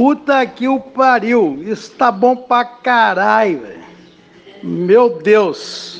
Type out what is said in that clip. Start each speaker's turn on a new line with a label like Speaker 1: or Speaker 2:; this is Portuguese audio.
Speaker 1: Puta que o pariu. Isso tá bom pra caralho, velho. Meu Deus.